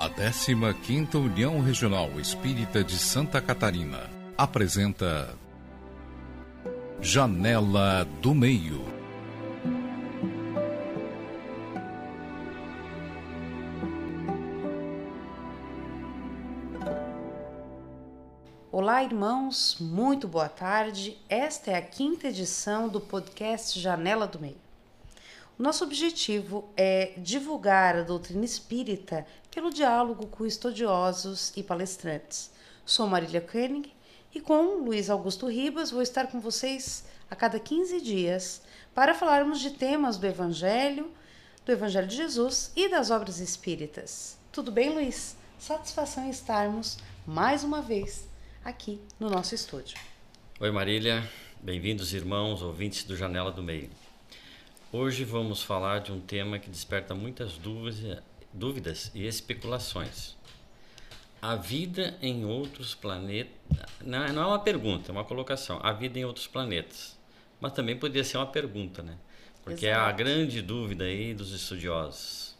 A 15ª União Regional Espírita de Santa Catarina apresenta Janela do Meio. Olá, irmãos, muito boa tarde. Esta é a quinta edição do podcast Janela do Meio. Nosso objetivo é divulgar a doutrina espírita pelo diálogo com estudiosos e palestrantes. Sou Marília Koenig e com Luiz Augusto Ribas vou estar com vocês a cada 15 dias para falarmos de temas do Evangelho, do Evangelho de Jesus e das obras espíritas. Tudo bem, Luiz? Satisfação em estarmos mais uma vez aqui no nosso estúdio. Oi, Marília. Bem-vindos, irmãos, ouvintes do Janela do Meio. Hoje vamos falar de um tema que desperta muitas dúvidas e especulações. A vida em outros planetas. Não é uma pergunta, é uma colocação. A vida em outros planetas. Mas também poderia ser uma pergunta, né? Porque Exato. é a grande dúvida aí dos estudiosos.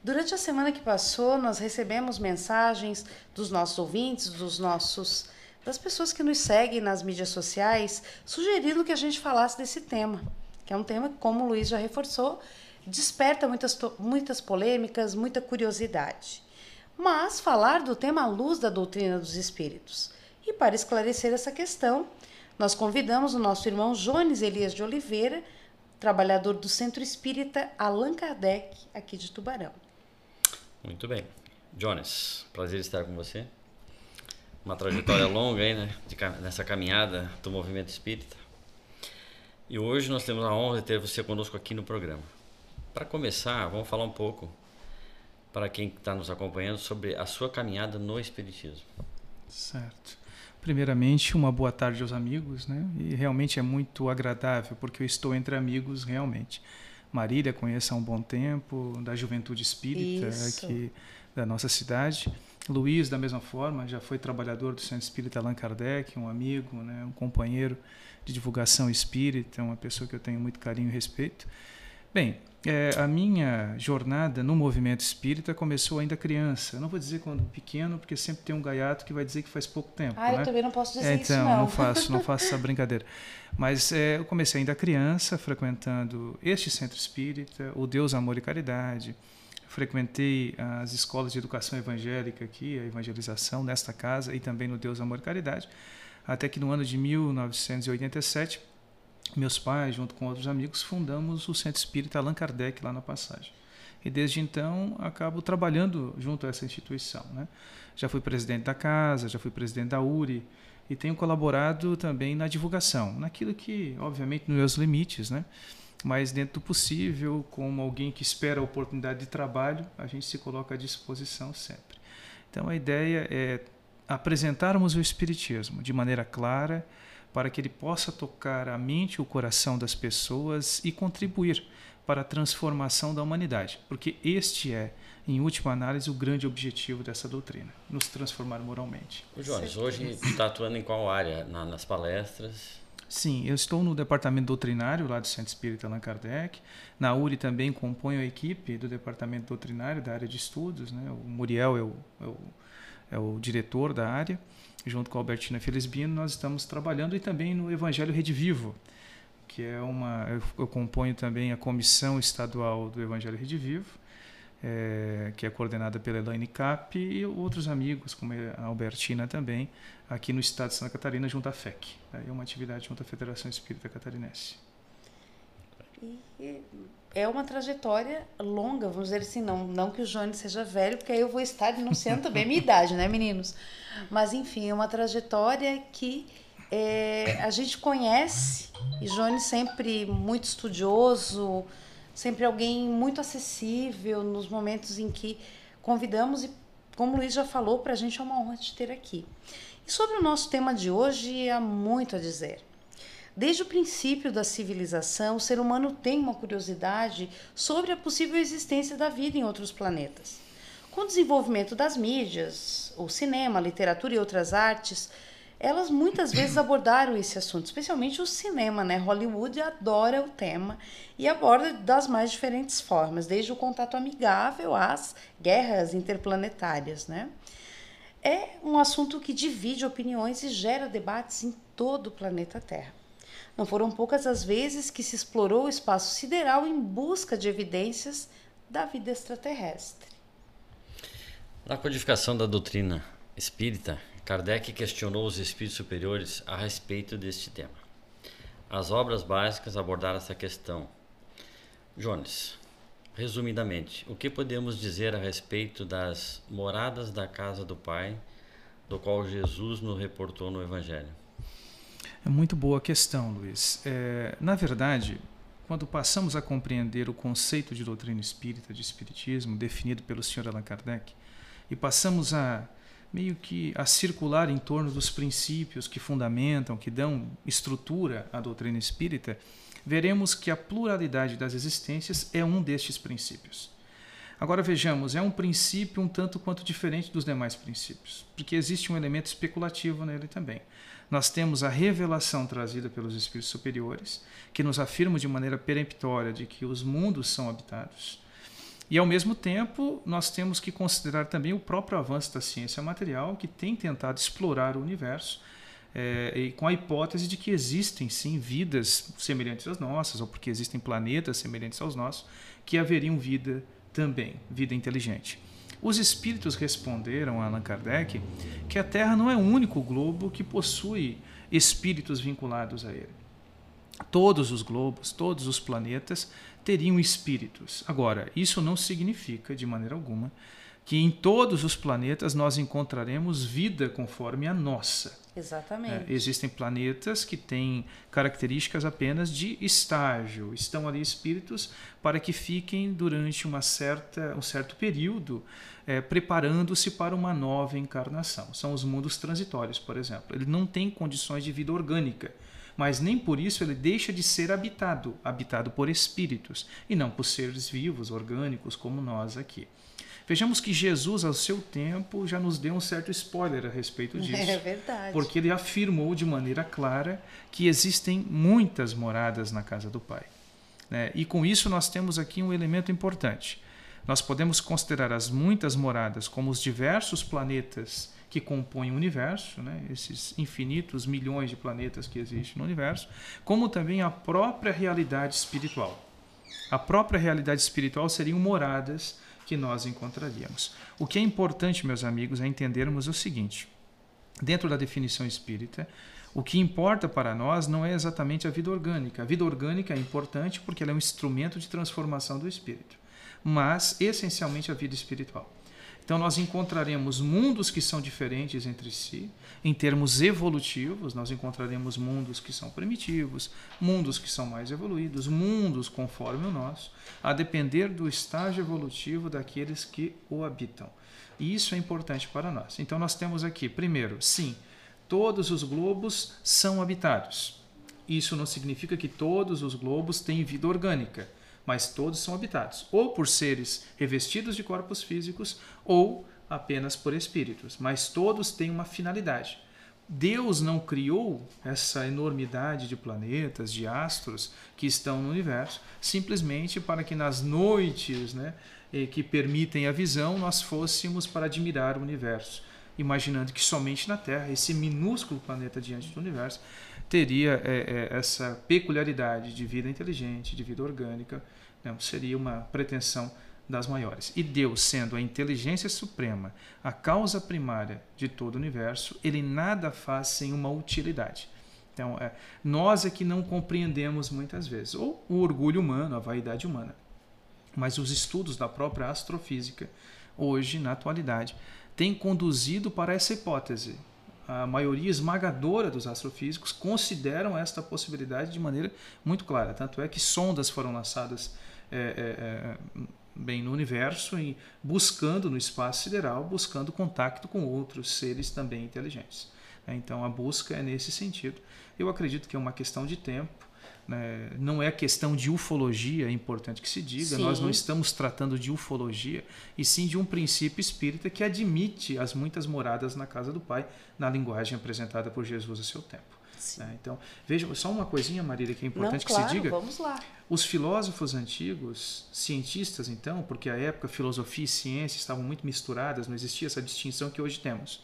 Durante a semana que passou, nós recebemos mensagens dos nossos ouvintes, dos nossos das pessoas que nos seguem nas mídias sociais, sugerindo que a gente falasse desse tema que é um tema que, como o Luiz já reforçou, desperta muitas, muitas polêmicas, muita curiosidade. Mas falar do tema à luz da doutrina dos espíritos. E para esclarecer essa questão, nós convidamos o nosso irmão Jones Elias de Oliveira, trabalhador do Centro Espírita Allan Kardec, aqui de Tubarão. Muito bem. Jones, prazer estar com você. Uma trajetória longa aí, né, de, nessa caminhada do movimento espírita. E hoje nós temos a honra de ter você conosco aqui no programa. Para começar, vamos falar um pouco para quem está nos acompanhando sobre a sua caminhada no Espiritismo. Certo. Primeiramente, uma boa tarde aos amigos, né? E realmente é muito agradável, porque eu estou entre amigos realmente. Marília conheço há um bom tempo, da Juventude Espírita Isso. aqui da nossa cidade. Luiz, da mesma forma, já foi trabalhador do Centro Espírita Allan Kardec, um amigo, né? um companheiro de divulgação espírita, uma pessoa que eu tenho muito carinho e respeito. Bem, é, a minha jornada no movimento espírita começou ainda criança. Eu não vou dizer quando pequeno, porque sempre tem um gaiato que vai dizer que faz pouco tempo. Ah, né? eu também não posso dizer é, então, isso, não. não. não faço, não faço essa brincadeira. Mas é, eu comecei ainda criança, frequentando este centro espírita, o Deus, Amor e Caridade. Frequentei as escolas de educação evangélica aqui, a evangelização nesta casa e também no Deus, Amor e Caridade até que no ano de 1987, meus pais, junto com outros amigos, fundamos o Centro Espírita Allan Kardec lá na Passagem. E desde então acabo trabalhando junto a essa instituição. Né? Já fui presidente da casa, já fui presidente da URI e tenho colaborado também na divulgação, naquilo que, obviamente, nos meus limites, né? mas dentro do possível, como alguém que espera a oportunidade de trabalho, a gente se coloca à disposição sempre. Então a ideia é apresentarmos o Espiritismo de maneira clara, para que ele possa tocar a mente e o coração das pessoas e contribuir para a transformação da humanidade, porque este é, em última análise, o grande objetivo dessa doutrina, nos transformar moralmente. O Jones, hoje está atuando em qual área? Na, nas palestras? Sim, eu estou no departamento doutrinário lá do Centro Espírita Allan Kardec. Na URI também componho a equipe do departamento doutrinário da área de estudos. Né? O Muriel é o, é o é o diretor da área, junto com a Albertina Felizbino, nós estamos trabalhando e também no Evangelho Rede Vivo, que é uma eu, eu componho também a comissão estadual do Evangelho Rede Vivo, é, que é coordenada pela Elaine Cap e outros amigos, como a Albertina também, aqui no estado de Santa Catarina, junto à FEC. É uma atividade junto à Federação Espírita Catarinense. E é uma trajetória longa, vamos dizer assim, não, não que o Jones seja velho, porque aí eu vou estar denunciando também a minha idade, né, meninos? Mas, enfim, é uma trajetória que é, a gente conhece, e Jones sempre muito estudioso, sempre alguém muito acessível nos momentos em que convidamos, e como o Luiz já falou, para a gente é uma honra te ter aqui. E sobre o nosso tema de hoje, há muito a dizer. Desde o princípio da civilização, o ser humano tem uma curiosidade sobre a possível existência da vida em outros planetas. Com o desenvolvimento das mídias, o cinema, a literatura e outras artes, elas muitas vezes abordaram esse assunto, especialmente o cinema, né? Hollywood adora o tema e aborda das mais diferentes formas, desde o contato amigável às guerras interplanetárias, né? É um assunto que divide opiniões e gera debates em todo o planeta Terra. Não foram poucas as vezes que se explorou o espaço sideral em busca de evidências da vida extraterrestre. Na codificação da doutrina espírita, Kardec questionou os espíritos superiores a respeito deste tema. As obras básicas abordaram essa questão. Jones, resumidamente, o que podemos dizer a respeito das moradas da casa do Pai, do qual Jesus nos reportou no Evangelho? É muito boa a questão, Luiz. É, na verdade, quando passamos a compreender o conceito de doutrina espírita, de espiritismo, definido pelo Sr. Allan Kardec, e passamos a meio que a circular em torno dos princípios que fundamentam, que dão estrutura à doutrina espírita, veremos que a pluralidade das existências é um destes princípios. Agora vejamos, é um princípio um tanto quanto diferente dos demais princípios, porque existe um elemento especulativo nele também. Nós temos a revelação trazida pelos espíritos superiores, que nos afirma de maneira peremptória de que os mundos são habitados e, ao mesmo tempo, nós temos que considerar também o próprio avanço da ciência material, que tem tentado explorar o universo é, com a hipótese de que existem sim vidas semelhantes às nossas, ou porque existem planetas semelhantes aos nossos, que haveriam vida também, vida inteligente. Os espíritos responderam a Allan Kardec que a Terra não é o único globo que possui espíritos vinculados a ele. Todos os globos, todos os planetas teriam espíritos. Agora, isso não significa, de maneira alguma, que em todos os planetas nós encontraremos vida conforme a nossa. Exatamente. É, existem planetas que têm características apenas de estágio, estão ali espíritos para que fiquem durante uma certa, um certo período é, preparando-se para uma nova encarnação. São os mundos transitórios, por exemplo. Ele não tem condições de vida orgânica mas nem por isso ele deixa de ser habitado, habitado por espíritos, e não por seres vivos, orgânicos, como nós aqui. Vejamos que Jesus, ao seu tempo, já nos deu um certo spoiler a respeito disso. É verdade. Porque ele afirmou de maneira clara que existem muitas moradas na casa do Pai. Né? E com isso nós temos aqui um elemento importante. Nós podemos considerar as muitas moradas como os diversos planetas que compõem o universo, né, esses infinitos milhões de planetas que existem no universo, como também a própria realidade espiritual. A própria realidade espiritual seriam moradas que nós encontraríamos. O que é importante, meus amigos, é entendermos o seguinte: dentro da definição espírita, o que importa para nós não é exatamente a vida orgânica. A vida orgânica é importante porque ela é um instrumento de transformação do espírito, mas essencialmente a vida espiritual. Então, nós encontraremos mundos que são diferentes entre si, em termos evolutivos, nós encontraremos mundos que são primitivos, mundos que são mais evoluídos, mundos conforme o nosso, a depender do estágio evolutivo daqueles que o habitam. E isso é importante para nós. Então, nós temos aqui, primeiro, sim, todos os globos são habitados. Isso não significa que todos os globos têm vida orgânica mas todos são habitados, ou por seres revestidos de corpos físicos, ou apenas por espíritos, mas todos têm uma finalidade. Deus não criou essa enormidade de planetas, de astros que estão no universo, simplesmente para que nas noites né, que permitem a visão nós fôssemos para admirar o universo, imaginando que somente na Terra, esse minúsculo planeta diante do universo, teria é, é, essa peculiaridade de vida inteligente, de vida orgânica, né? seria uma pretensão das maiores. E Deus, sendo a inteligência suprema, a causa primária de todo o universo, ele nada faz sem uma utilidade. Então, é, nós é que não compreendemos muitas vezes, ou o orgulho humano, a vaidade humana. Mas os estudos da própria astrofísica, hoje, na atualidade, têm conduzido para essa hipótese a maioria esmagadora dos astrofísicos consideram esta possibilidade de maneira muito clara. Tanto é que sondas foram lançadas é, é, é, bem no universo e buscando no espaço sideral, buscando contato com outros seres também inteligentes. Então a busca é nesse sentido. Eu acredito que é uma questão de tempo Né? Não é questão de ufologia, é importante que se diga, sim. nós não estamos tratando de ufologia, e sim de um princípio espírita que admite as muitas moradas na casa do Pai, na linguagem apresentada por Jesus a seu tempo. Né? Então, veja, só uma coisinha, Marília, que é importante Não, claro, que se diga. Vamos lá. Os filósofos antigos, cientistas então, porque a época filosofia e ciência estavam muito misturadas, não existia essa distinção que hoje temos,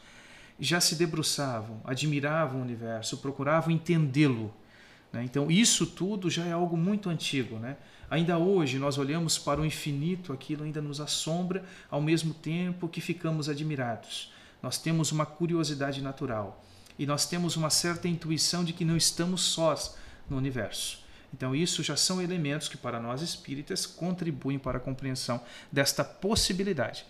já se debruçavam, admiravam o universo, procuravam entendê-lo. Né? Então, isso tudo já é algo muito antigo. Né? Ainda hoje, nós olhamos para o infinito, aquilo ainda nos assombra, ao mesmo tempo que ficamos admirados. Nós temos uma curiosidade natural e nós temos uma certa intuição de que não estamos sós no universo. Então, isso já são elementos que, para nós espíritas, contribuem para a compreensão desta possibilidade.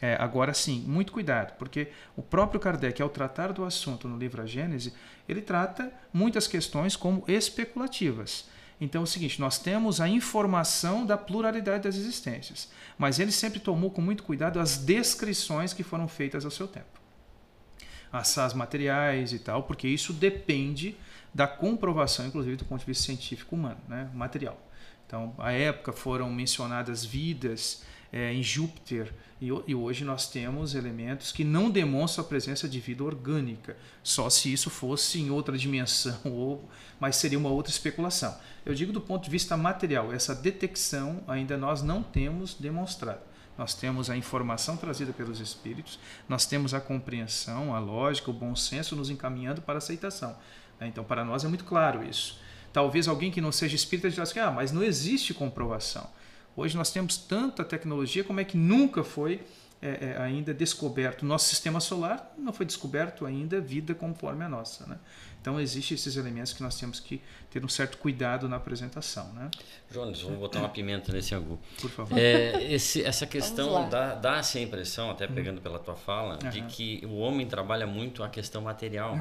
É, agora sim, muito cuidado, porque o próprio Kardec, ao tratar do assunto no livro A Gênese, ele trata muitas questões como especulativas. Então é o seguinte, nós temos a informação da pluralidade das existências, mas ele sempre tomou com muito cuidado as descrições que foram feitas ao seu tempo assaz materiais e tal, porque isso depende da comprovação, inclusive do ponto de vista científico humano, né, material. Então, à época foram mencionadas vidas é, em Júpiter e, e, hoje nós temos elementos que não demonstram a presença de vida orgânica, só se isso fosse em outra dimensão, ou, mas seria uma outra especulação. Eu digo do ponto de vista material, essa detecção ainda nós não temos demonstrado nós temos a informação trazida pelos espíritos, nós temos a compreensão, a lógica, o bom senso nos encaminhando para a aceitação. Né? Então, para nós é muito claro isso. Talvez alguém que não seja espírita diga assim, ah, mas não existe comprovação. Hoje nós temos tanta tecnologia, como é que nunca foi é, é, ainda descoberto? Nosso sistema solar não foi descoberto ainda vida conforme a nossa. Né? Então, existem esses elementos que nós temos que ter um certo cuidado na apresentação. Né? Jones, vamos botar uma pimenta nesse angu. Por favor. É, esse, essa questão dá, dá essa impressão, até pegando pela tua fala, uhum. de que o homem trabalha muito a questão material,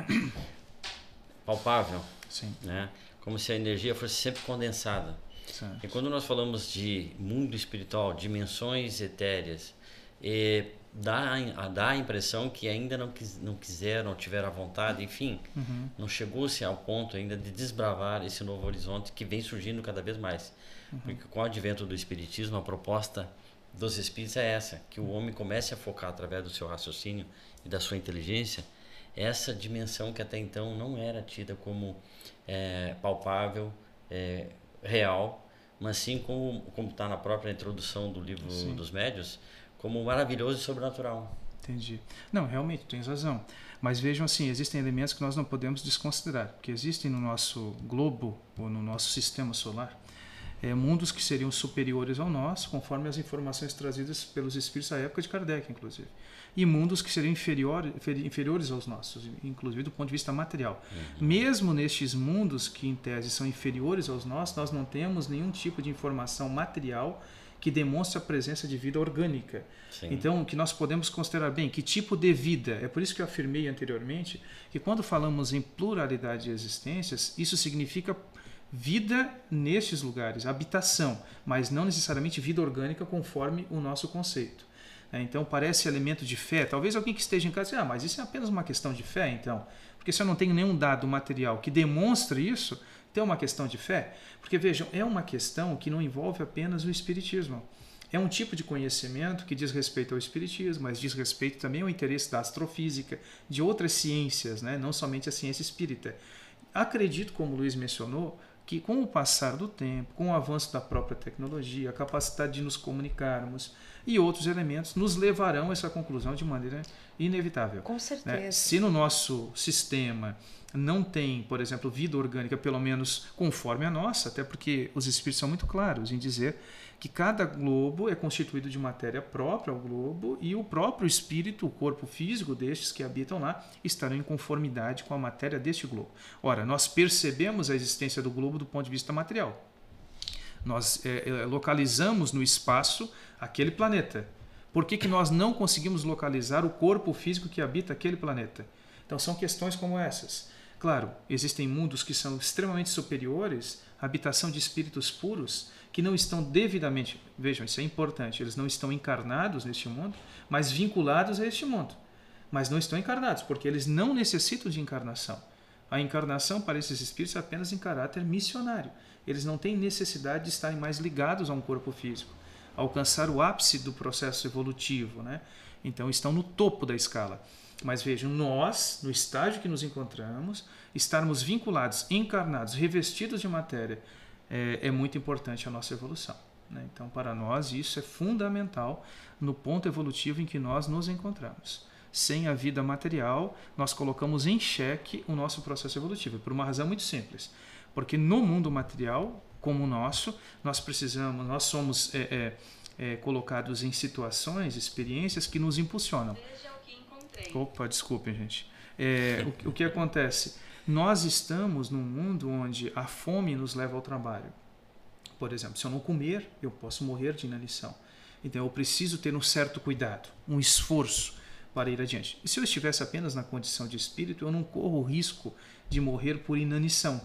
palpável. Sim. Né? Como se a energia fosse sempre condensada. Certo. E quando nós falamos de mundo espiritual, dimensões etéreas, e dá, dá a impressão que ainda não, quis, não quiseram, tiveram a vontade, enfim, uhum. não chegou-se ao ponto ainda de desbravar esse novo horizonte que vem surgindo cada vez mais. Uhum. Porque com o advento do Espiritismo, a proposta dos Espíritos é essa, que o homem comece a focar através do seu raciocínio e da sua inteligência essa dimensão que até então não era tida como é, palpável, é, real, mas sim como está na própria introdução do livro sim. dos médios, como maravilhoso e sobrenatural. Entendi. Não, realmente, tens razão. Mas vejam assim, existem elementos que nós não podemos desconsiderar, porque existem no nosso globo ou no nosso sistema solar é, mundos que seriam superiores ao nosso, conforme as informações trazidas pelos espíritos da época de Kardec, inclusive. E mundos que seriam inferior, inferiores aos nossos, inclusive do ponto de vista material. Uhum. Mesmo nestes mundos que, em tese, são inferiores aos nossos, nós não temos nenhum tipo de informação material que demonstra a presença de vida orgânica. Sim. Então, que nós podemos considerar bem que tipo de vida. É por isso que eu afirmei anteriormente que quando falamos em pluralidade de existências, isso significa vida nestes lugares, habitação, mas não necessariamente vida orgânica conforme o nosso conceito. É, então parece elemento de fé. Talvez alguém que esteja em casa diga, ah, mas isso é apenas uma questão de fé, então. Porque se eu não tenho nenhum dado material que demonstre isso, tem uma questão de fé? Porque vejam, é uma questão que não envolve apenas o espiritismo. É um tipo de conhecimento que diz respeito ao espiritismo, mas diz respeito também ao interesse da astrofísica, de outras ciências, né? não somente a ciência espírita. Acredito, como o Luiz mencionou, que com o passar do tempo, com o avanço da própria tecnologia, a capacidade de nos comunicarmos e outros elementos nos levarão a essa conclusão de maneira inevitável. Com certeza. Né? Se no nosso sistema não tem, por exemplo, vida orgânica, pelo menos conforme a nossa, até porque os espíritos são muito claros em dizer que cada globo é constituído de matéria própria ao globo e o próprio espírito, o corpo físico destes que habitam lá, estarão em conformidade com a matéria deste globo. Ora, nós percebemos a existência do globo do ponto de vista material. Nós é, é, localizamos no espaço aquele planeta. Por que, que nós não conseguimos localizar o corpo físico que habita aquele planeta? Então, são questões como essas. Claro, existem mundos que são extremamente superiores, habitação de espíritos puros, que não estão devidamente, vejam, isso é importante, eles não estão encarnados neste mundo, mas vinculados a este mundo. Mas não estão encarnados, porque eles não necessitam de encarnação. A encarnação para esses espíritos é apenas em caráter missionário. Eles não têm necessidade de estarem mais ligados a um corpo físico, alcançar o ápice do processo evolutivo, né? Então estão no topo da escala. Mas vejam, nós, no estágio que nos encontramos, estarmos vinculados, encarnados, revestidos de matéria, é, é muito importante a nossa evolução. Né? Então, para nós, isso é fundamental no ponto evolutivo em que nós nos encontramos. Sem a vida material, nós colocamos em xeque o nosso processo evolutivo, por uma razão muito simples. Porque no mundo material, como o nosso, nós precisamos, nós somos é, é, é, colocados em situações, experiências que nos impulsionam. Opa, desculpem, gente. É, o, o que acontece? Nós estamos num mundo onde a fome nos leva ao trabalho. Por exemplo, se eu não comer, eu posso morrer de inanição. Então eu preciso ter um certo cuidado, um esforço para ir adiante. E se eu estivesse apenas na condição de espírito, eu não corro o risco de morrer por inanição.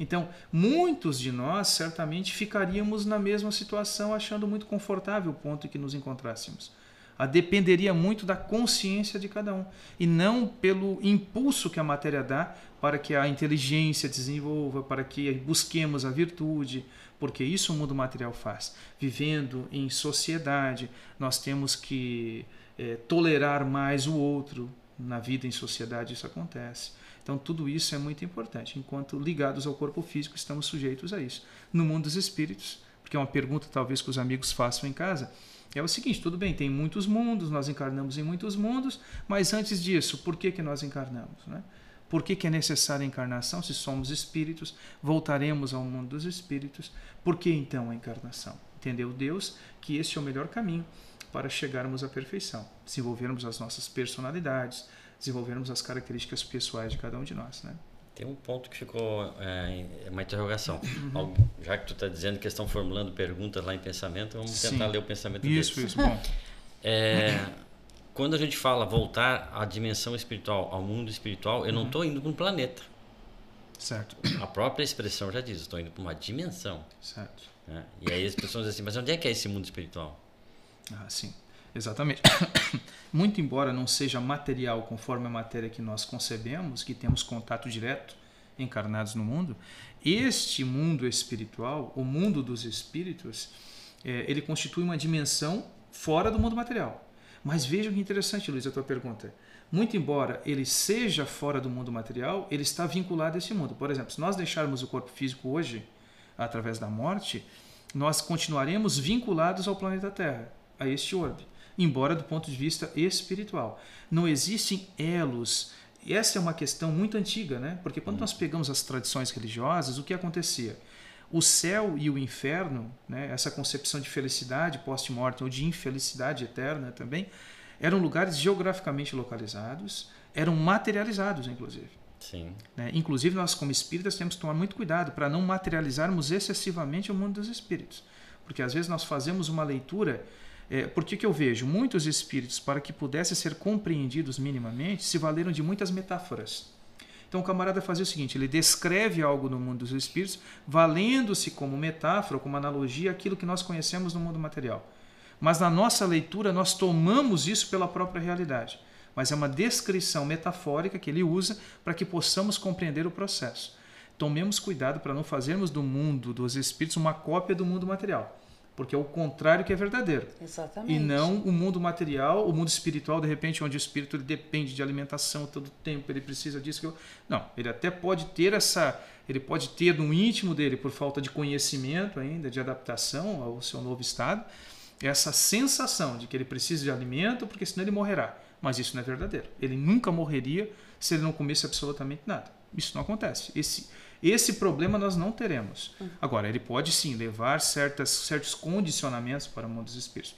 Então, muitos de nós certamente ficaríamos na mesma situação, achando muito confortável o ponto em que nos encontrássemos. A dependeria muito da consciência de cada um e não pelo impulso que a matéria dá para que a inteligência desenvolva, para que busquemos a virtude, porque isso o mundo material faz. Vivendo em sociedade, nós temos que é, tolerar mais o outro. Na vida em sociedade isso acontece. Então tudo isso é muito importante. Enquanto ligados ao corpo físico, estamos sujeitos a isso. No mundo dos espíritos, porque é uma pergunta talvez que os amigos façam em casa, é o seguinte, tudo bem, tem muitos mundos, nós encarnamos em muitos mundos, mas antes disso, por que, que nós encarnamos? Né? Por que, que é necessária a encarnação? Se somos espíritos, voltaremos ao mundo dos espíritos. Por que então a encarnação? Entendeu Deus que esse é o melhor caminho para chegarmos à perfeição, desenvolvermos as nossas personalidades, desenvolvermos as características pessoais de cada um de nós, né? Tem um ponto que ficou é, uma interrogação. Uhum. Já que tu está dizendo que estão formulando perguntas lá em pensamento, vamos Sim. tentar ler o pensamento isso, deles. Isso, isso, bom. É, quando a gente fala voltar à dimensão espiritual, ao mundo espiritual, eu não estou indo para um planeta. Certo. A própria expressão já diz, estou indo para uma dimensão. Certo. Né? E aí as pessoas dizem assim, mas onde é que é esse mundo espiritual? Ah, sim. Exatamente. Muito embora não seja material conforme a matéria que nós concebemos, que temos contato direto encarnados no mundo, este mundo espiritual, o mundo dos espíritos, é, ele constitui uma dimensão fora do mundo material. Mas veja que interessante, Luiz, a tua pergunta. Muito embora ele seja fora do mundo material, ele está vinculado a esse mundo. Por exemplo, se nós deixarmos o corpo físico hoje, através da morte, nós continuaremos vinculados ao planeta Terra, a este orbe, embora do ponto de vista espiritual. Não existem elos. E essa é uma questão muito antiga, né? Porque quando nós pegamos as tradições religiosas, o que acontecia? o céu e o inferno, né, essa concepção de felicidade post-mortem ou de infelicidade eterna também, eram lugares geograficamente localizados, eram materializados, inclusive. Sim. Né? Inclusive, nós, como espíritas, temos que tomar muito cuidado para não materializarmos excessivamente o mundo dos espíritos. Porque às vezes nós fazemos uma leitura. É, por que, que eu vejo? Muitos espíritos, para que pudessem ser compreendidos minimamente, se valeram de muitas metáforas. Então o camarada fazia o seguinte: ele descreve algo no mundo dos espíritos, valendo-se como metáfora, como analogia, aquilo que nós conhecemos no mundo material. Mas na nossa leitura, nós tomamos isso pela própria realidade. Mas é uma descrição metafórica que ele usa para que possamos compreender o processo. Tomemos cuidado para não fazermos do mundo dos espíritos uma cópia do mundo material porque é o contrário que é verdadeiro. Exatamente. E não o mundo material, o mundo espiritual, de repente, onde o espírito ele depende de alimentação todo o tempo, ele precisa disso. Não, ele até pode ter essa, ele pode ter no íntimo dele, por falta de conhecimento ainda, de adaptação ao seu novo estado, essa sensação de que ele precisa de alimento, porque senão ele morrerá. Mas isso não é verdadeiro. Ele nunca morreria se ele não comesse absolutamente nada. Isso não acontece. Esse esse problema nós não teremos. Agora, ele pode sim levar certas, certos condicionamentos para o mundo dos espíritos,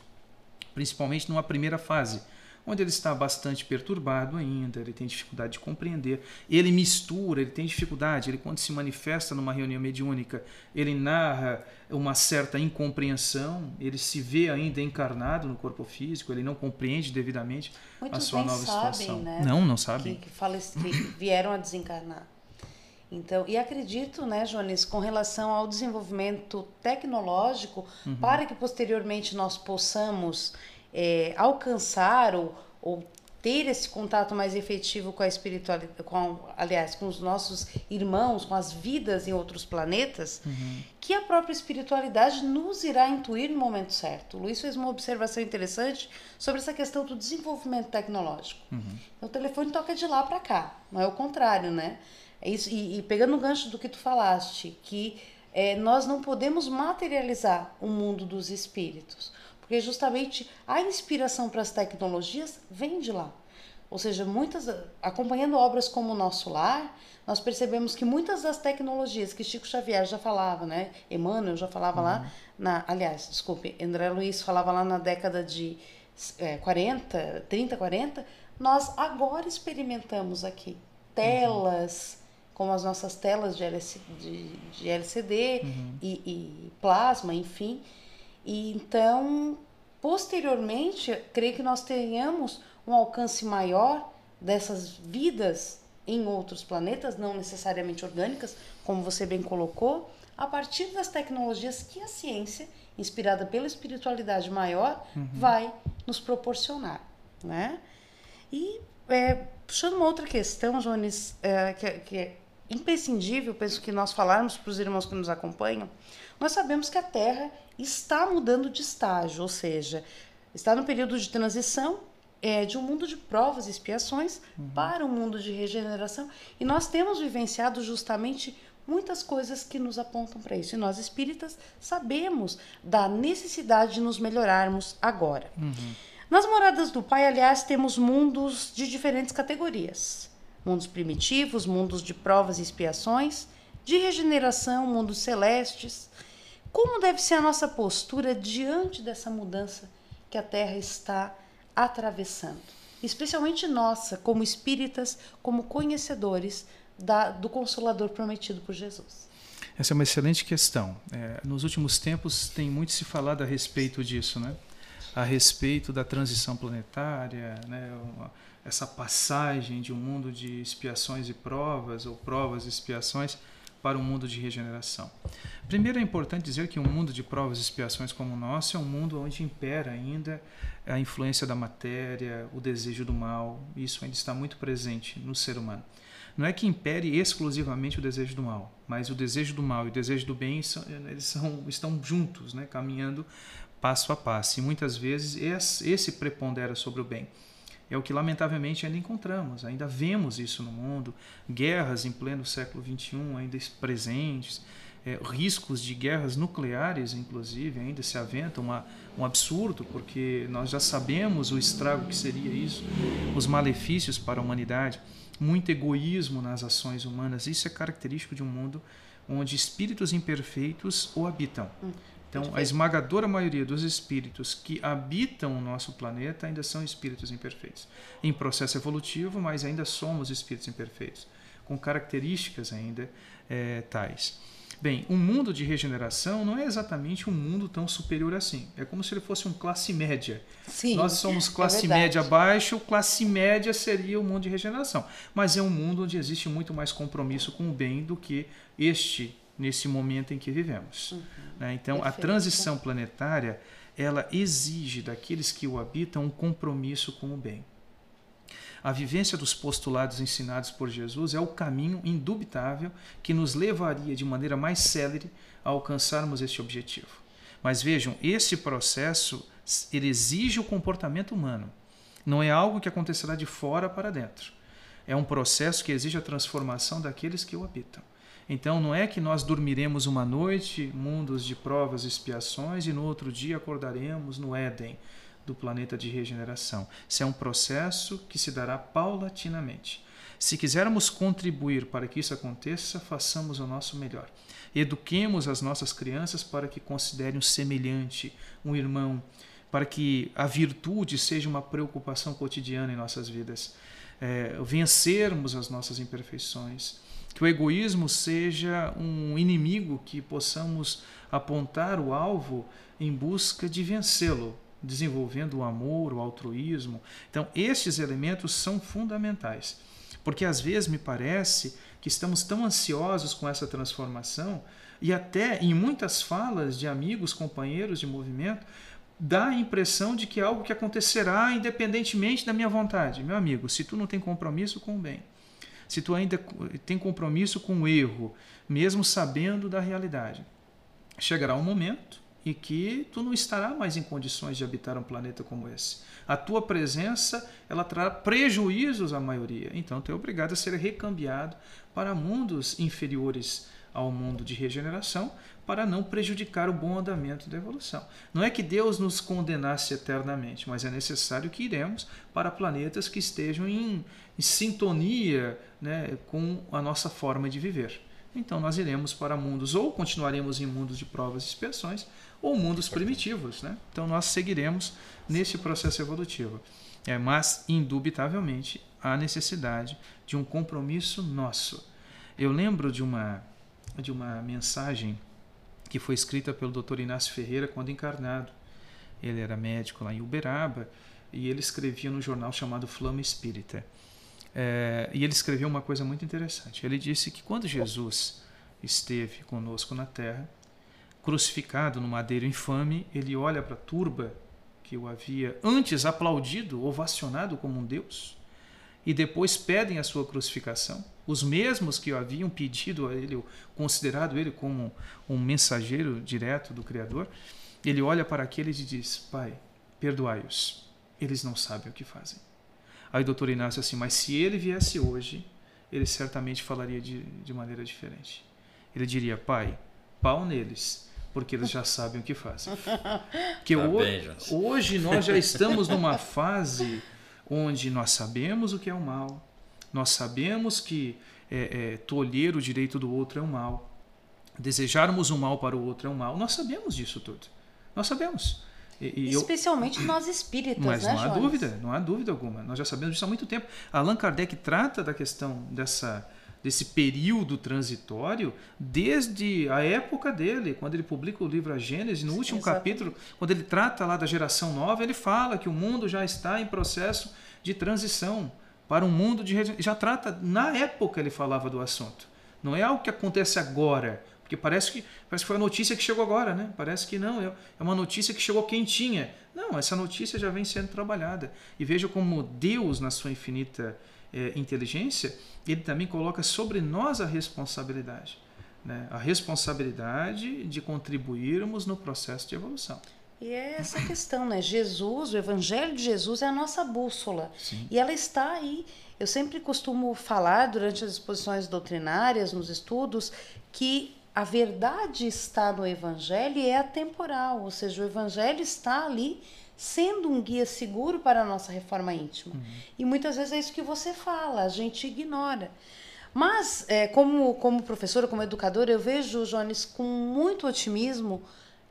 principalmente numa primeira fase, onde ele está bastante perturbado ainda, ele tem dificuldade de compreender, ele mistura, ele tem dificuldade, ele quando se manifesta numa reunião mediúnica, ele narra uma certa incompreensão, ele se vê ainda encarnado no corpo físico, ele não compreende devidamente Muitos a sua nova sabem, situação. Né? Não, não sabem. Que, que, que vieram a desencarnar. Então, e acredito, né, Jones, com relação ao desenvolvimento tecnológico, uhum. para que posteriormente nós possamos é, alcançar ou, ou ter esse contato mais efetivo com a espiritualidade, com, aliás, com os nossos irmãos, com as vidas em outros planetas, uhum. que a própria espiritualidade nos irá intuir no momento certo. O Luiz fez uma observação interessante sobre essa questão do desenvolvimento tecnológico. Uhum. O telefone toca de lá para cá, não é o contrário, né? É isso, e, e pegando o gancho do que tu falaste, que é, nós não podemos materializar o mundo dos espíritos, porque justamente a inspiração para as tecnologias vem de lá. Ou seja, muitas acompanhando obras como o Nosso Lar, nós percebemos que muitas das tecnologias que Chico Xavier já falava, né? Emmanuel já falava uhum. lá na, aliás, desculpe, André Luiz falava lá na década de é, 40, 30, 40, nós agora experimentamos aqui telas, uhum como as nossas telas de, LC, de, de LCD uhum. e, e, plasma, enfim. E então, posteriormente, creio que nós tenhamos um alcance maior dessas vidas em outros planetas, não necessariamente orgânicas, como você bem colocou, a partir das tecnologias que a ciência, inspirada pela espiritualidade maior, uhum. vai nos proporcionar, né? E é, puxando uma outra questão, Jones, é, que, que imprescindível, penso que nós falarmos para os irmãos que nos acompanham, nós sabemos que a Terra está mudando de estágio, ou seja, está no período de transição é, de um mundo de provas e expiações uhum. para um mundo de regeneração. E nós temos vivenciado justamente muitas coisas que nos apontam para isso. E nós espíritas sabemos da necessidade de nos melhorarmos agora. Uhum. Nas moradas do Pai, aliás, temos mundos de diferentes categorias mundos primitivos, mundos de provas e expiações, de regeneração, mundos celestes. Como deve ser a nossa postura diante dessa mudança que a Terra está atravessando? Especialmente nossa, como espíritas, como conhecedores da, do Consolador prometido por Jesus. Essa é uma excelente questão. É, nos últimos tempos tem muito se falado a respeito disso, né? A respeito da transição planetária, né? Essa passagem de um mundo de expiações e provas, ou provas e expiações, para um mundo de regeneração. Primeiro é importante dizer que um mundo de provas e expiações como o nosso é um mundo onde impera ainda a influência da matéria, o desejo do mal, isso ainda está muito presente no ser humano. Não é que impere exclusivamente o desejo do mal, mas o desejo do mal e o desejo do bem são, eles são, estão juntos, né, caminhando passo a passo. E muitas vezes esse prepondera sobre o bem. É o que lamentavelmente ainda encontramos, ainda vemos isso no mundo, guerras em pleno século XXI ainda presentes, é, riscos de guerras nucleares, inclusive, ainda se aventam, uma, um absurdo, porque nós já sabemos o estrago que seria isso, os malefícios para a humanidade, muito egoísmo nas ações humanas, isso é característico de um mundo onde espíritos imperfeitos o habitam. Então, a esmagadora maioria dos espíritos que habitam o nosso planeta ainda são espíritos imperfeitos. Em processo evolutivo, mas ainda somos espíritos imperfeitos, com características ainda é, tais. Bem, um mundo de regeneração não é exatamente um mundo tão superior assim. É como se ele fosse um classe média. Sim, Nós somos é classe é média abaixo, classe média seria o mundo de regeneração. Mas é um mundo onde existe muito mais compromisso com o bem do que este nesse momento em que vivemos. Uhum. Né? Então, Perfeito. a transição planetária ela exige daqueles que o habitam um compromisso com o bem. A vivência dos postulados ensinados por Jesus é o caminho indubitável que nos levaria de maneira mais célere a alcançarmos este objetivo. Mas vejam, esse processo ele exige o comportamento humano. Não é algo que acontecerá de fora para dentro. É um processo que exige a transformação daqueles que o habitam. Então não é que nós dormiremos uma noite, mundos de provas e expiações, e no outro dia acordaremos no Éden do planeta de regeneração. Isso é um processo que se dará paulatinamente. Se quisermos contribuir para que isso aconteça, façamos o nosso melhor. Eduquemos as nossas crianças para que considerem um semelhante, um irmão, para que a virtude seja uma preocupação cotidiana em nossas vidas. É, vencermos as nossas imperfeições que o egoísmo seja um inimigo que possamos apontar o alvo em busca de vencê-lo, desenvolvendo o amor, o altruísmo. Então, estes elementos são fundamentais, porque às vezes me parece que estamos tão ansiosos com essa transformação e até em muitas falas de amigos, companheiros de movimento, dá a impressão de que é algo que acontecerá independentemente da minha vontade. Meu amigo, se tu não tem compromisso com o bem, se tu ainda tem compromisso com o erro, mesmo sabendo da realidade, chegará um momento em que tu não estará mais em condições de habitar um planeta como esse. A tua presença, ela trará prejuízos à maioria. Então tu é obrigado a ser recambiado para mundos inferiores ao mundo de regeneração, para não prejudicar o bom andamento da evolução. Não é que Deus nos condenasse eternamente, mas é necessário que iremos para planetas que estejam em, em sintonia né, com a nossa forma de viver. Então nós iremos para mundos, ou continuaremos em mundos de provas e expiações, ou mundos primitivos. Né? Então nós seguiremos nesse processo evolutivo. É, mas, indubitavelmente, há necessidade de um compromisso nosso. Eu lembro de uma, de uma mensagem que foi escrita pelo Dr. Inácio Ferreira quando encarnado. Ele era médico lá em Uberaba e ele escrevia no jornal chamado Flama Espírita. É, e ele escreveu uma coisa muito interessante. Ele disse que quando Jesus esteve conosco na terra, crucificado no madeiro infame, ele olha para a turba que o havia antes aplaudido, ovacionado como um Deus, e depois pedem a sua crucificação os mesmos que haviam pedido a ele, considerado ele como um mensageiro direto do Criador, ele olha para aqueles e diz: Pai, perdoai-os, eles não sabem o que fazem. Aí o doutor Inácio assim, mas se ele viesse hoje, ele certamente falaria de, de maneira diferente. Ele diria: Pai, pau neles, porque eles já sabem o que fazem. Porque tá hoje, hoje nós já estamos numa fase onde nós sabemos o que é o mal, nós sabemos que é, é, tolher o direito do outro é um mal. Desejarmos o mal para o outro é um mal. Nós sabemos disso tudo. Nós sabemos. E, e Especialmente eu... nós espíritas, Mas né, não há Jones? dúvida, não há dúvida alguma. Nós já sabemos disso há muito tempo. Allan Kardec trata da questão dessa, desse período transitório desde a época dele, quando ele publica o livro A Gênese, no último capítulo, quando ele trata lá da geração nova, ele fala que o mundo já está em processo de transição para um mundo de já trata na época ele falava do assunto. Não é algo que acontece agora, porque parece que parece que foi a notícia que chegou agora, né? Parece que não, é, é uma notícia que chegou quentinha. Não, essa notícia já vem sendo trabalhada. E veja como Deus, na sua infinita é, inteligência, ele também coloca sobre nós a responsabilidade, né? A responsabilidade de contribuirmos no processo de evolução. E é essa questão, né? Jesus, o Evangelho de Jesus é a nossa bússola. Sim. E ela está aí. Eu sempre costumo falar durante as exposições doutrinárias, nos estudos, que a verdade está no Evangelho e é atemporal. Ou seja, o Evangelho está ali sendo um guia seguro para a nossa reforma íntima. Uhum. E muitas vezes é isso que você fala, a gente ignora. Mas, é, como, como professora, como educadora, eu vejo, Jones, com muito otimismo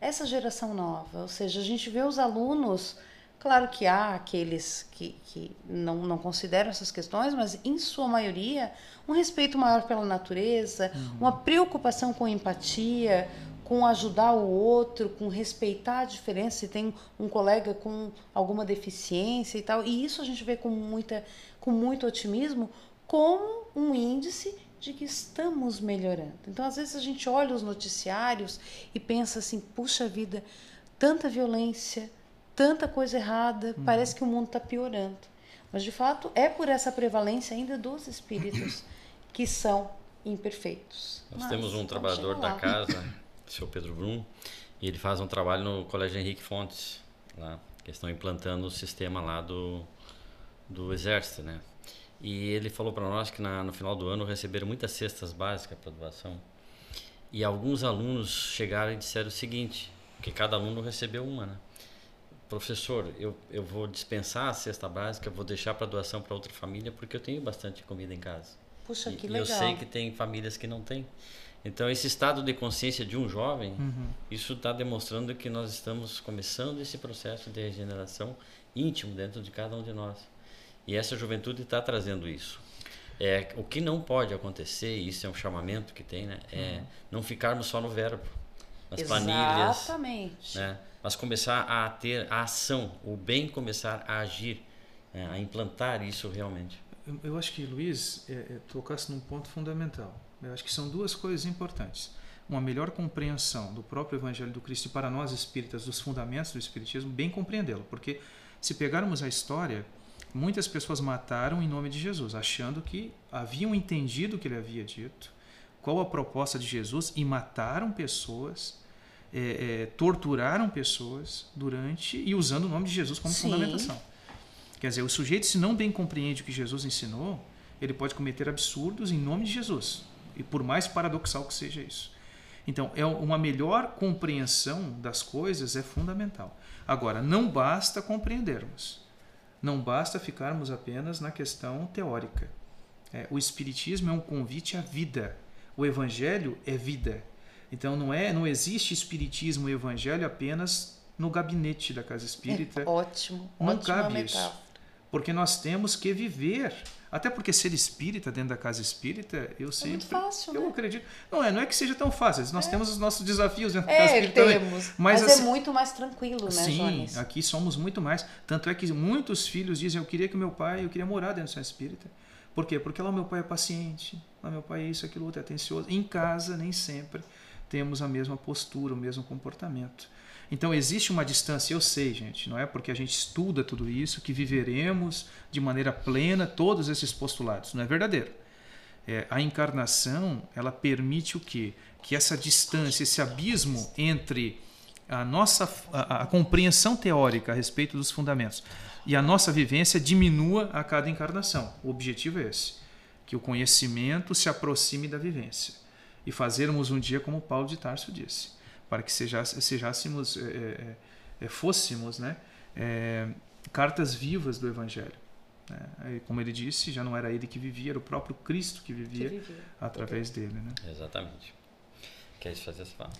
essa geração nova. Ou seja, a gente vê os alunos, claro que há aqueles que, que não, não consideram essas questões, mas em sua maioria, um respeito maior pela natureza, uhum. uma preocupação com empatia, com ajudar o outro, com respeitar a diferença se tem um colega com alguma deficiência e tal. E isso a gente vê com, muita, com muito otimismo como um índice de que estamos melhorando. Então, às vezes, a gente olha os noticiários e pensa assim: puxa vida, tanta violência, tanta coisa errada, uhum. parece que o mundo está piorando. Mas, de fato, é por essa prevalência ainda dos espíritos que são imperfeitos. Nós Mas, temos um trabalhador da casa, o seu Pedro Brum, e ele faz um trabalho no Colégio Henrique Fontes, lá, que estão implantando o sistema lá do, do Exército, né? E ele falou para nós que na, no final do ano receberam muitas cestas básicas para doação. E alguns alunos chegaram e disseram o seguinte, que cada aluno recebeu uma, né? Professor, eu, eu vou dispensar a cesta básica, vou deixar para doação para outra família, porque eu tenho bastante comida em casa. Puxa, que e, legal. eu sei que tem famílias que não têm. Então, esse estado de consciência de um jovem, uhum. isso está demonstrando que nós estamos começando esse processo de regeneração íntimo dentro de cada um de nós. E essa juventude está trazendo isso. É, o que não pode acontecer, e isso é um chamamento que tem, né? É uhum. não ficarmos só no verbo, nas planilhas. Exatamente. Né? Mas começar a ter a ação, o bem começar a agir, né? a implantar isso realmente. Eu, eu acho que, Luiz, é, é, tocasse num ponto fundamental. Eu acho que são duas coisas importantes. uma melhor compreensão do próprio Evangelho do Cristo e para nós espíritas dos fundamentos do Espiritismo, bem compreendê-lo. Porque se pegarmos a história, muitas pessoas mataram em nome de Jesus, achando que haviam entendido o que ele havia dito, qual a proposta de Jesus, e mataram pessoas, é, é, torturaram pessoas durante e usando o nome de Jesus como Sim. fundamentação. Quer dizer, o sujeito, se não bem compreende o que Jesus ensinou, ele pode cometer absurdos em nome de Jesus. E por mais paradoxal que seja isso. Então, é uma melhor compreensão das coisas é fundamental. Agora, não basta compreendermos. Não basta ficarmos apenas na questão teórica. É, o Espiritismo é um convite à vida. O Evangelho é vida. Então, não é, não existe Espiritismo e Evangelho apenas no gabinete da casa espírita. É, ótimo. Não cabe metáfora. isso. Porque nós temos que viver até porque ser espírita dentro da casa espírita, eu sempre. É muito fácil, eu né? acredito. Não é, não é que seja tão fácil. Nós é. temos os nossos desafios dentro é, da casa espírita temos, também. Mas, mas é assim, é muito mais tranquilo, né, Sim, Jones? aqui somos muito mais. Tanto é que muitos filhos dizem: Eu queria que meu pai, eu queria morar dentro da casa espírita. Por quê? Porque lá meu pai é paciente, lá meu pai é isso, aquilo, outro, é atencioso. Em casa, nem sempre temos a mesma postura, o mesmo comportamento. Então existe uma distância, eu sei, gente, não é porque a gente estuda tudo isso que viveremos de maneira plena todos esses postulados. Não é verdadeiro. É, a encarnação ela permite o quê? Que essa distância, esse abismo entre a nossa a, a compreensão teórica a respeito dos fundamentos e a nossa vivência diminua a cada encarnação. O objetivo é esse, que o conhecimento se aproxime da vivência e fazermos um dia como Paulo de Tarso disse para que sejássemos, é, é, fôssemos né, é, cartas vivas do Evangelho. Né? Como ele disse, já não era ele que vivia, era o próprio Cristo que vivia, que vivia. através dele. Né? Exatamente. Quer fazer essa fala?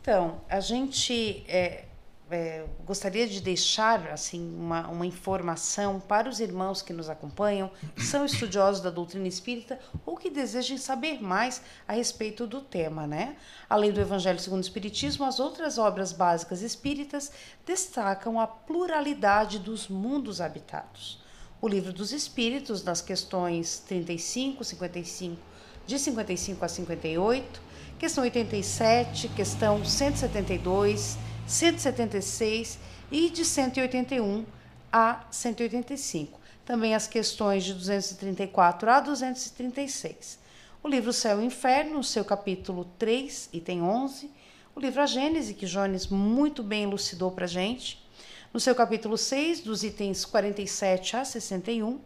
Então, a gente é, é, gostaria de deixar assim uma, uma informação para os irmãos que nos acompanham, que são estudiosos da doutrina espírita ou que desejem saber mais a respeito do tema, né? Além do Evangelho segundo o Espiritismo, as outras obras básicas espíritas destacam a pluralidade dos mundos habitados. O Livro dos Espíritos, nas questões 35, 55, de 55 a 58, questão 87, questão 172, 176 e de 181 a 185. Também as questões de 234 a 236. O livro Céu e Inferno, seu capítulo 3, item 11. O livro A Gênese, que Jones muito bem elucidou para a gente. No seu capítulo 6, dos itens 47 a 61.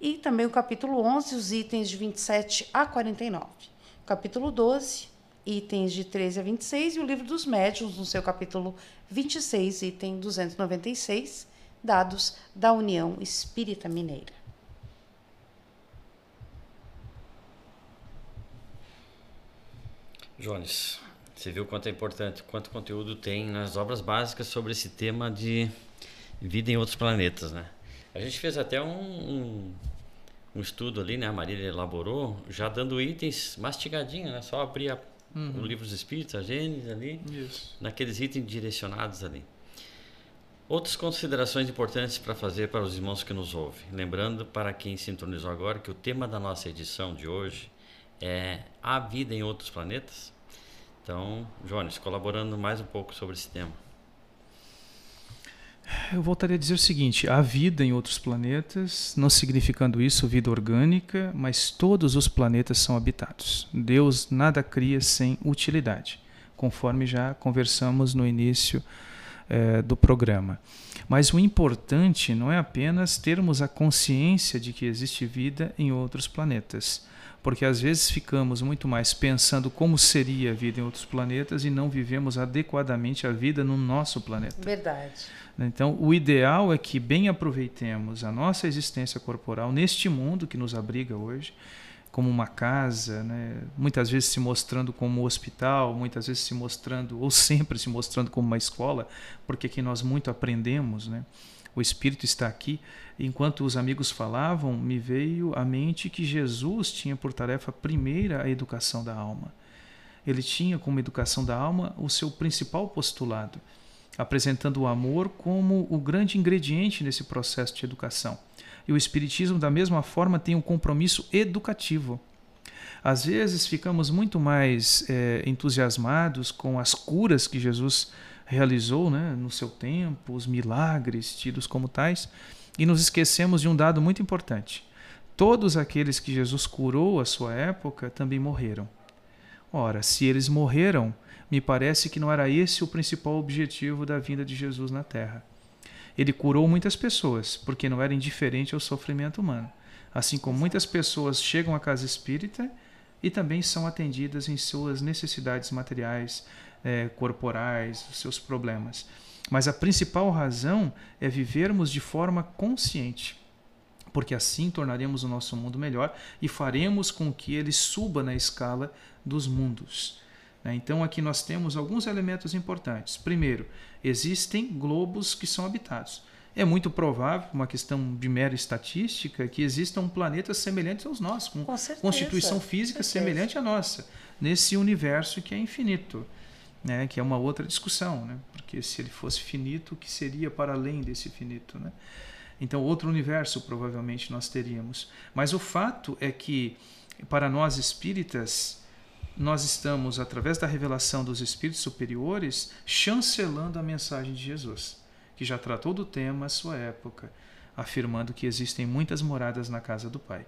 E também o capítulo 11, os itens de 27 a 49. O capítulo 12, itens de 13 a 26, e o Livro dos Médiuns, no seu capítulo 26, item 296, dados da União Espírita Mineira. Jones, você viu quanto é importante, quanto conteúdo tem nas obras básicas sobre esse tema de vida em outros planetas, né? A gente fez até um, um, um estudo ali, né? A Marília elaborou, já dando itens mastigadinho, né? Só abrir a uhum. o livro dos Espíritos, a Gênesis ali, Isso. naqueles itens direcionados ali. Outras considerações importantes para fazer para os irmãos que nos ouvem. Lembrando para quem sintonizou agora que o tema da nossa edição de hoje é a vida em outros planetas. Então, Jones, colaborando mais um pouco sobre esse tema. Eu voltaria a dizer o seguinte: há vida em outros planetas, não significando isso vida orgânica, mas todos os planetas são habitados. Deus nada cria sem utilidade, conforme já conversamos no início eh, do programa. Mas o importante não é apenas termos a consciência de que existe vida em outros planetas, porque às vezes ficamos muito mais pensando como seria a vida em outros planetas e não vivemos adequadamente a vida no nosso planeta. Verdade. Então, o ideal é que bem aproveitemos a nossa existência corporal neste mundo que nos abriga hoje, como uma casa, né? muitas vezes se mostrando como um hospital, muitas vezes se mostrando, ou sempre se mostrando como uma escola, porque aqui nós muito aprendemos. Né? O Espírito está aqui. Enquanto os amigos falavam, me veio à mente que Jesus tinha por tarefa primeira a educação da alma. Ele tinha como educação da alma o seu principal postulado apresentando o amor como o grande ingrediente nesse processo de educação. E o Espiritismo, da mesma forma, tem um compromisso educativo. Às vezes ficamos muito mais é, entusiasmados com as curas que Jesus realizou né, no seu tempo, os milagres tidos como tais, e nos esquecemos de um dado muito importante. Todos aqueles que Jesus curou à sua época também morreram. Ora, se eles morreram, me parece que não era esse o principal objetivo da vinda de Jesus na Terra. Ele curou muitas pessoas, porque não era indiferente ao sofrimento humano. Assim como muitas pessoas chegam à casa espírita e também são atendidas em suas necessidades materiais, é, corporais, seus problemas. Mas a principal razão é vivermos de forma consciente, porque assim tornaremos o nosso mundo melhor e faremos com que ele suba na escala dos mundos. Né? Então aqui nós temos alguns elementos importantes. Primeiro, existem globos que são habitados. É muito provável, uma questão de mera estatística, que existam planetas semelhantes aos nossos, com, com constituição física semelhante à nossa, nesse universo que é infinito né, que é uma outra discussão, né, porque se ele fosse finito, o que seria para além desse finito? Né? Então, outro universo provavelmente nós teríamos. Mas o fato é que, para nós espíritas, nós estamos, através da revelação dos espíritos superiores, chancelando a mensagem de Jesus, que já tratou do tema à sua época, afirmando que existem muitas moradas na casa do Pai.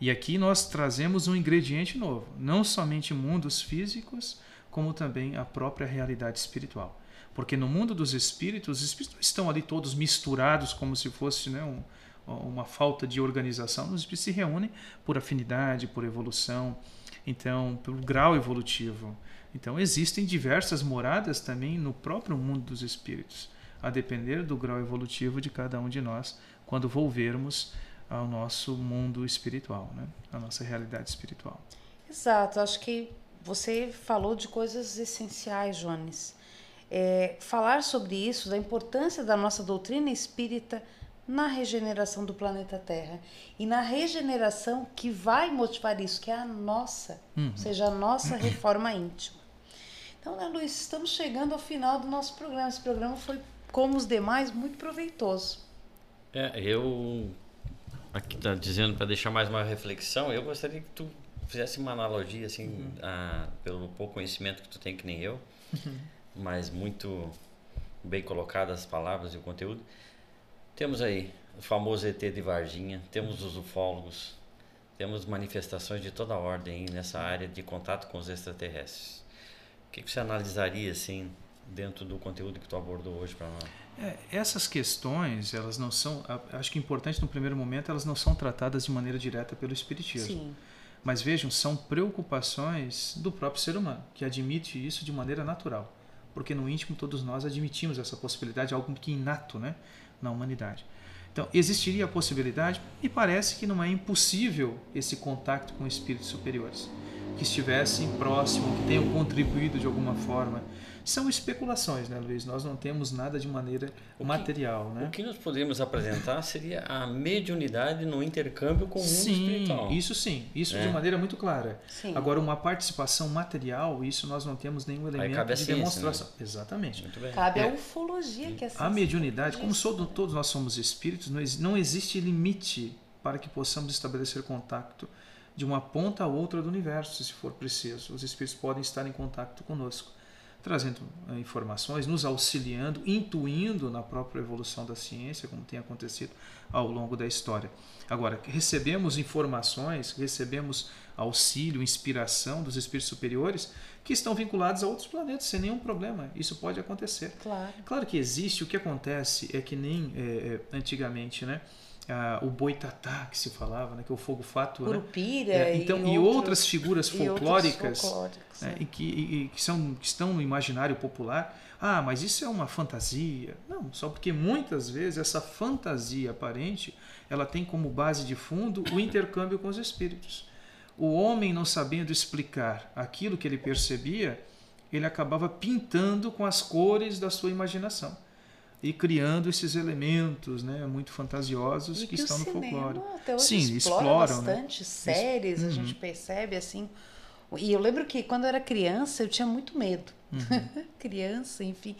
E aqui nós trazemos um ingrediente novo, não somente mundos físicos, como também a própria realidade espiritual. Porque no mundo dos espíritos, os espíritos não estão ali todos misturados como se fosse né, um, uma falta de organização. Os espíritos se reúnem por afinidade, por evolução, então, pelo grau evolutivo. Então, existem diversas moradas também no próprio mundo dos espíritos, a depender do grau evolutivo de cada um de nós, quando volvermos ao nosso mundo espiritual, né? à nossa realidade espiritual. Exato, acho que você falou de coisas essenciais, Jones. É, falar sobre isso, da importância da nossa doutrina espírita na regeneração do planeta Terra e na regeneração que vai motivar isso, que é a nossa, uhum. ou seja, a nossa reforma íntima. Então, né, Luiz, estamos chegando ao final do nosso programa. Esse programa foi, como os demais, muito proveitoso. É, eu aqui está dizendo para deixar mais uma reflexão. Eu gostaria que tu fizesse uma analogia, assim, uhum. a, pelo pouco conhecimento que tu tem, que nem eu, uhum. mas muito bem colocadas as palavras e o conteúdo. Temos aí o famoso ET de Varginha, temos os ufólogos, temos manifestações de toda ordem nessa área de contato com os extraterrestres. O que, que você analisaria, assim, dentro do conteúdo que tu abordou hoje para nós? É, essas questões, elas não são, acho que é importante no primeiro momento, elas não são tratadas de maneira direta pelo Espiritismo. Sim. Mas vejam, são preocupações do próprio ser humano, que admite isso de maneira natural. Porque no íntimo todos nós admitimos essa possibilidade, algo que é inato né, na humanidade. Então, existiria a possibilidade, e parece que não é impossível esse contato com espíritos superiores, que estivessem próximos, que tenham contribuído de alguma forma são especulações, né, Luiz? Nós não temos nada de maneira o material, que, né? O que nós poderíamos apresentar seria a mediunidade no intercâmbio com o mundo sim, espiritual. Isso sim, isso é. de maneira muito clara. Sim. Agora, uma participação material, isso nós não temos nenhum elemento de ciência, demonstração. Né? Exatamente. Cabe é, a ufologia que é A mediunidade, como todos nós somos espíritos, não existe limite para que possamos estabelecer contato de uma ponta a outra do universo, se for preciso. Os espíritos podem estar em contato conosco trazendo eh, informações, nos auxiliando, intuindo na própria evolução da ciência, como tem acontecido ao longo da história. Agora, recebemos informações, recebemos auxílio, inspiração dos espíritos superiores que estão vinculados a outros planetas sem nenhum problema. Isso pode acontecer. Claro. Claro que existe. O que acontece é que nem é, antigamente, né? Ah, o boitatá que se falava, né, que é o fogo fato, né? Curupira né? é, então, e, e outras figuras folclóricas, folclóricas né, e que, e, que, são, que estão no imaginário popular. Ah, mas isso é uma fantasia. Não, só porque muitas vezes essa fantasia aparente ela tem como base de fundo o intercâmbio com os espíritos. O homem não sabendo explicar aquilo que ele percebia, ele acabava pintando com as cores da sua imaginação e criando esses elementos né, muito fantasiosos que, que, estão no folclore. Até hoje Sim, exploram né? bastante né? séries, uhum. a gente percebe assim. E eu lembro que quando eu era criança eu tinha muito medo. Uhum. criança, enfim.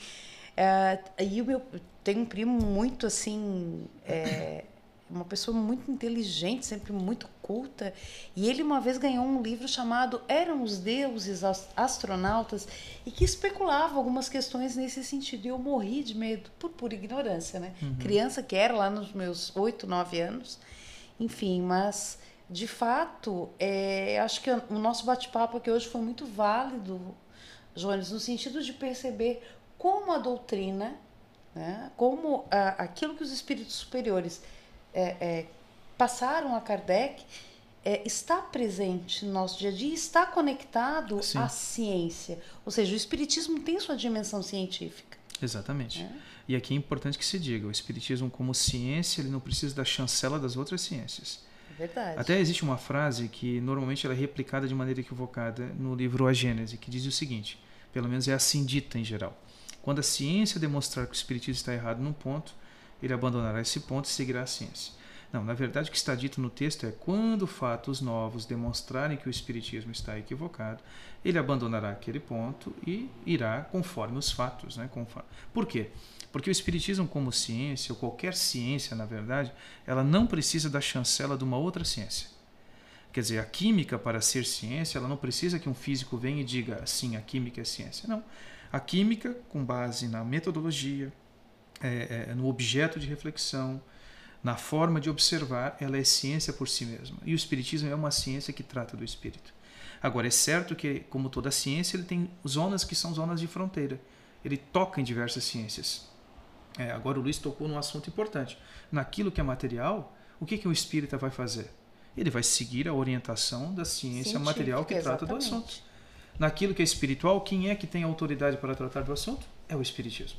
Uh, e o meu tem um primo muito assim é, uma pessoa muito inteligente, sempre muito culta, e ele uma vez ganhou um livro chamado Eram os Deuses Astronautas e que especulava algumas questões nesse sentido. E eu morri de medo, por pura ignorância, né? Uhum. Criança que era lá nos meus oito, nove anos, enfim, mas de fato, é, acho que o nosso bate-papo aqui hoje foi muito válido, Jones, no sentido de perceber como a doutrina, né, como a, aquilo que os espíritos superiores é, é, passaram a Kardec é, está presente no nosso dia a dia, está conectado Sim. à ciência. Ou seja, o espiritismo tem sua dimensão científica. Exatamente. É. E aqui é importante que se diga, o espiritismo como ciência, ele não precisa da chancela das outras ciências. Verdade. Até existe uma frase que normalmente ela é replicada de maneira equivocada no livro A Gênese, que diz o seguinte, pelo menos é assim dita em geral. Quando a ciência demonstrar que o espiritismo está errado num ponto, ele abandonará esse ponto e seguirá a ciência. Não, na verdade o que está dito no texto é quando fatos novos demonstrarem que o espiritismo está equivocado, ele abandonará aquele ponto e irá conforme os fatos, né? Por quê? Porque o espiritismo como ciência, ou qualquer ciência, na verdade, ela não precisa da chancela de uma outra ciência. Quer dizer, a química para ser ciência, ela não precisa que um físico venha e diga sim, a química é ciência. Não. A química, com base na metodologia, é, é, no objeto de reflexão, na forma de observar, ela é ciência por si mesma. E o Espiritismo é uma ciência que trata do espírito. Agora, é certo que, como toda ciência, ele tem zonas que são zonas de fronteira. Ele toca em diversas ciências. É, agora, o Luiz tocou num assunto importante. Naquilo que é material, o que, que o espírita vai fazer? Ele vai seguir a orientação da ciência Científica, material que trata do assunto naquilo que é espiritual, quem é que tem autoridade para tratar do assunto? É o Espiritismo.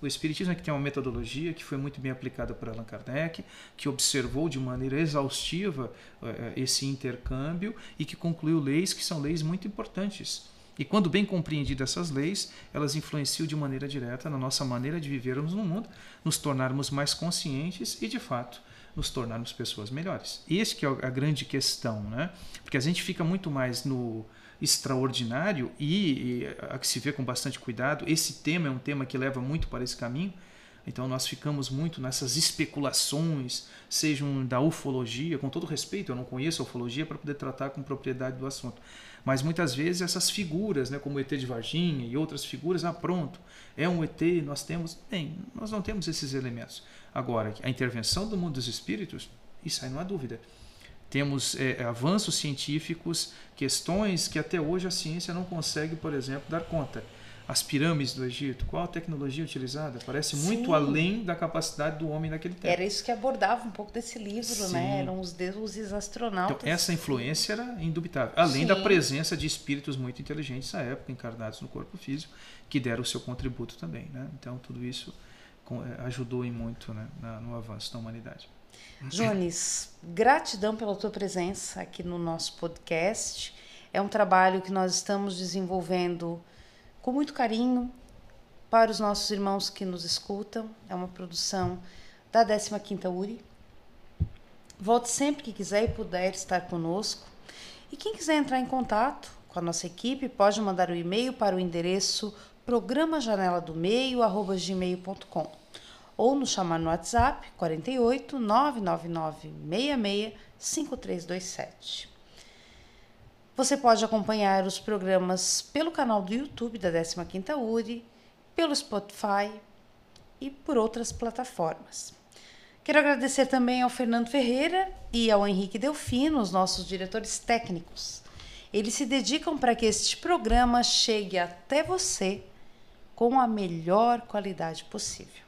O Espiritismo é que tem uma metodologia que foi muito bem aplicada por Allan Kardec, que observou de maneira exaustiva uh, esse intercâmbio e que concluiu leis que são leis muito importantes. E quando bem compreendidas essas leis, elas influenciam de maneira direta na nossa maneira de vivermos no mundo, nos tornarmos mais conscientes e, de fato, nos tornarmos pessoas melhores. Esse que é a grande questão, né? Porque a gente fica muito mais no extraordinário e, e a que se vê com bastante cuidado. Esse tema é um tema que leva muito para esse caminho. Então nós ficamos muito nessas especulações, sejam da ufologia, com todo respeito, eu não conheço a ufologia para poder tratar com propriedade do assunto. Mas muitas vezes essas figuras, né, como o ET de Varginha e outras figuras, ah, pronto, é um ET, nós temos. Bem, nós não temos esses elementos. Agora, a intervenção do mundo dos espíritos, isso aí não há dúvida. Temos é, avanços científicos, questões que até hoje a ciência não consegue, por exemplo, dar conta. As pirâmides do Egito, qual a tecnologia utilizada? Parece Sim. muito além da capacidade do homem naquele tempo. Era isso que abordava um pouco desse livro, né? Sim. né? Eram os deuses astronautas. Então, essa influência era indubitável. Além Sim. da presença de espíritos muito inteligentes à época, encarnados no corpo físico, que deram o seu contributo também. Né? Então, tudo isso é, ajudou em muito né? no avanço da humanidade. Jones, gratidão pela tua presença aqui no nosso podcast. É um trabalho que nós estamos desenvolvendo com muito carinho para os nossos irmãos que nos escutam. É uma produção da 15ª URI. Volte sempre que quiser e puder estar conosco. E quem quiser entrar em contato com a nossa equipe, pode mandar um e-mail para o endereço programajaneladomeio@gmail.com ou nos chamar no WhatsApp 48 999 66 5327. Você pode acompanhar os programas pelo canal do YouTube da 15ª URI, pelo Spotify e por outras plataformas. Quero agradecer também ao Fernando Ferreira e ao Henrique Delfino, os nossos diretores técnicos. Eles se dedicam para que este programa chegue até você com a melhor qualidade possível.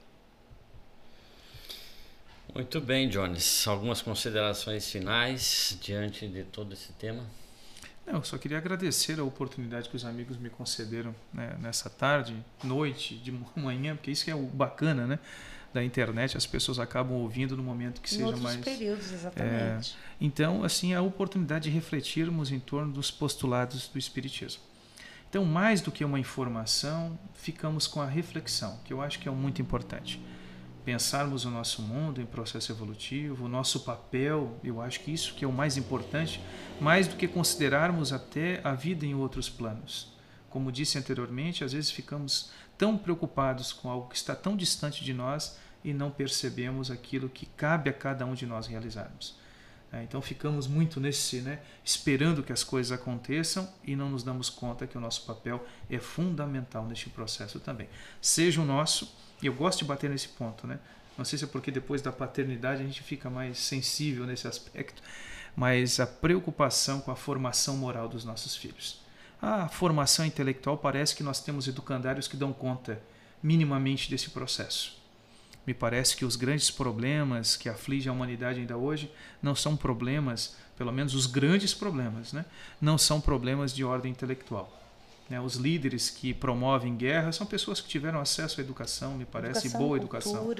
Muito bem, Jones. Algumas considerações finais diante de todo esse tema? Eu só queria agradecer a oportunidade que os amigos me concederam né, nessa tarde, noite, de manhã, porque isso que é o bacana, né? Da internet, as pessoas acabam ouvindo no momento que em seja mais. períodos, exatamente. É, então, assim, a oportunidade de refletirmos em torno dos postulados do Espiritismo. Então, mais do que uma informação, ficamos com a reflexão, que eu acho que é muito importante pensarmos o nosso mundo em processo evolutivo, o nosso papel, eu acho que isso que é o mais importante, mais do que considerarmos até a vida em outros planos. Como disse anteriormente, às vezes ficamos tão preocupados com algo que está tão distante de nós e não percebemos aquilo que cabe a cada um de nós realizarmos. É, então ficamos muito nesse, né, esperando que as coisas aconteçam e não nos damos conta que o nosso papel é fundamental neste processo também. Seja o nosso, e eu gosto de bater nesse ponto, né? Não sei se é porque depois da paternidade a gente fica mais sensível nesse aspecto, mas a preocupação com a formação moral dos nossos filhos. A formação intelectual parece que nós temos educandários que dão conta minimamente desse processo. Me parece que os grandes problemas que afligem a humanidade ainda hoje não são problemas, pelo menos os grandes problemas, né? não são problemas de ordem intelectual. Né? Os líderes que promovem guerra são pessoas que tiveram acesso à educação, me parece, educação, boa cultura, educação.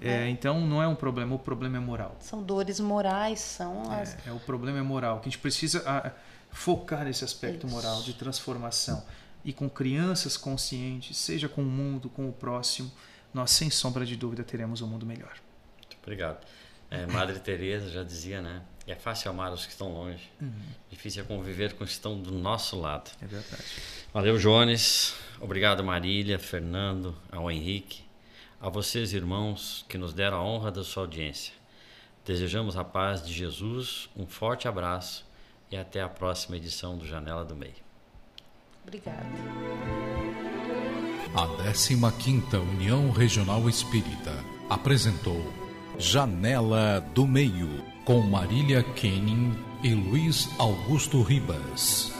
É, é. Então não é um problema, o problema é moral. São dores morais, são é, as. É, o problema é moral, que a gente precisa a, focar nesse aspecto Isso. moral de transformação. E com crianças conscientes, seja com o mundo, com o próximo, nós sem sombra de dúvida teremos um mundo melhor. Muito obrigado. É, Madre Teresa já dizia, né? É fácil amar os que estão longe, uhum. difícil é conviver com os que estão do nosso lado. É verdade. Valeu, Jones. Obrigado, Marília, Fernando, ao Henrique, a vocês, irmãos, que nos deram a honra da sua audiência. Desejamos a paz de Jesus, um forte abraço e até a próxima edição do Janela do Meio. Obrigada. A 15ª União Regional Espírita apresentou Janela do Meio com Marília Kenning e Luiz Augusto Ribas.